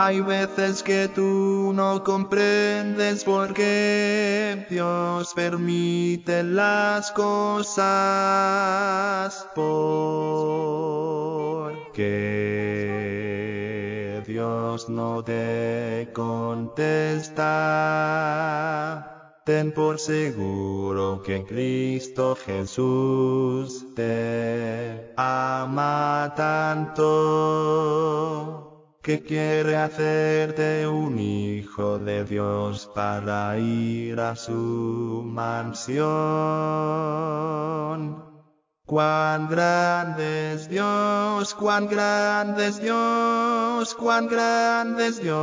Hay veces que tú no comprendes por qué Dios permite las cosas. Porque Dios no te contesta. Ten por seguro que Cristo Jesús te ama tanto que quiere hacerte un hijo de Dios para ir a su mansión. Cuán grande es Dios, cuán grande es Dios, cuán grande es Dios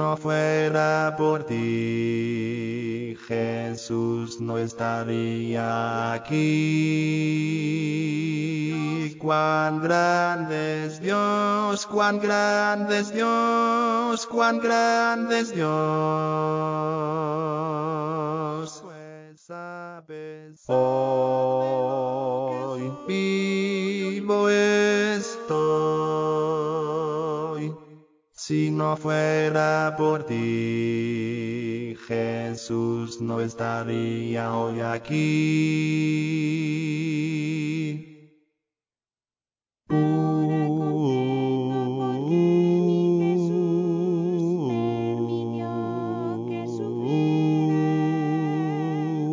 no fuera por ti, Jesús no estaría aquí. Cuán grande es Dios, cuán grande es Dios, cuán grande es Dios. Hoy vivo. Si no fuera por ti, Jesús no estaría hoy aquí.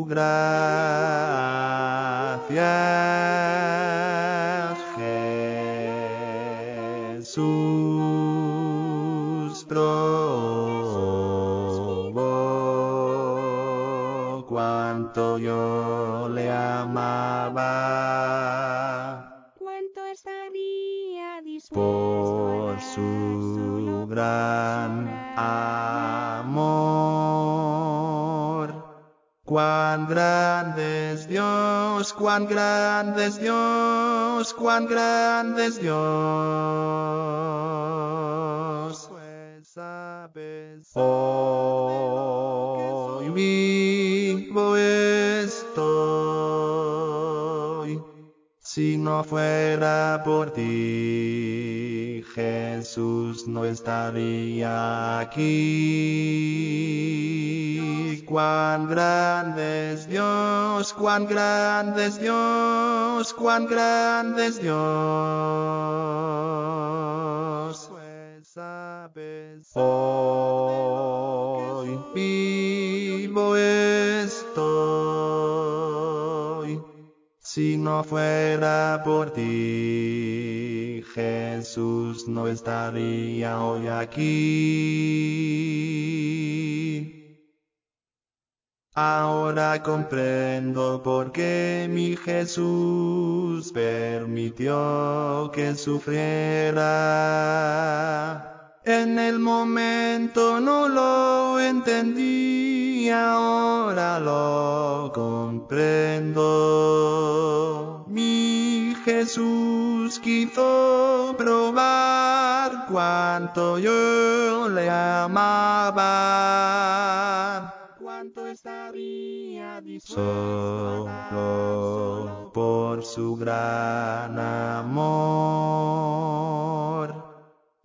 Gracias, Jesús cuánto yo le amaba. ¿Cuánto estaría dispuesto por su gran su gran amor. Cuán grande es Dios, cuán grande es Dios, cuán grande es Dios. Pues sabes, hoy Si no fuera por ti, Jesús no estaría aquí. Cuán grande es Dios, cuán grande es Dios, cuán grande es Dios. Hoy Si no fuera por ti, Jesús no estaría hoy aquí. Ahora comprendo por qué mi Jesús permitió que sufriera. En el momento no lo entendí, ahora lo comprendo. Jesús quiso probar cuánto yo le amaba. Cuánto estaría dispuesto por su gran amor.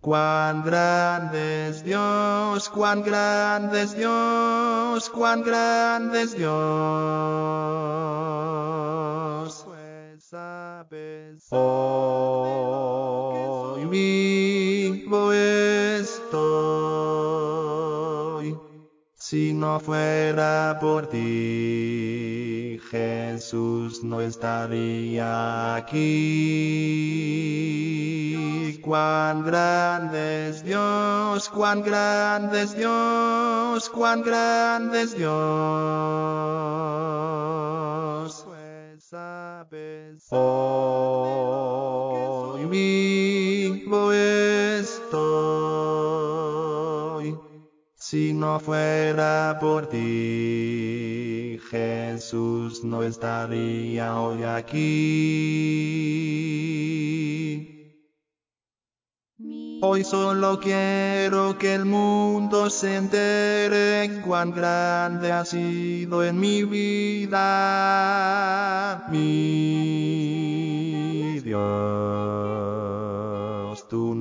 Cuán grande es Dios, cuán grande es Dios, cuán grande es Dios. Vivo estoy. Si no fuera por ti, Jesús no estaría aquí. Cuán grande es Dios, cuán grande es Dios, cuán grande es Dios. Pues Si no fuera por ti, Jesús no estaría hoy aquí. Hoy solo quiero que el mundo se entere cuán grande ha sido en mi vida. Mi Dios, tú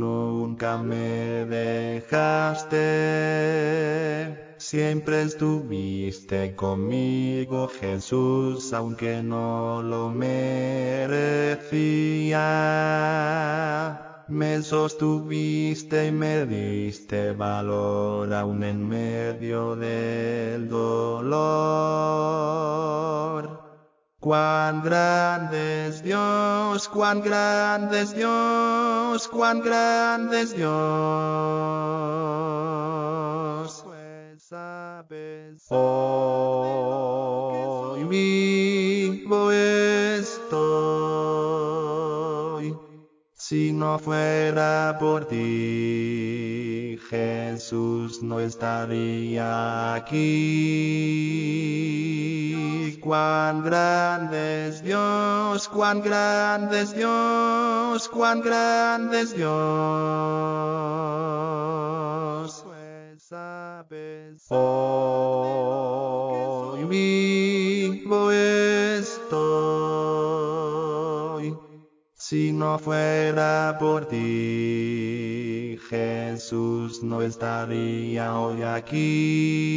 nunca me dejaste. Siempre estuviste conmigo, Jesús, aunque no lo merecía. Me sostuviste y me diste valor aún en medio del dolor. Cuán grande es Dios, cuán grande es Dios, cuán grande es Dios. Pues sabes hoy vivo estoy. Si no fuera por ti, Jesús no estaría aquí. Cuán grande es Dios, cuán grande es Dios, cuán grande es Dios. Pues hoy estoy. Si no fuera por ti, Jesús no estaría hoy aquí.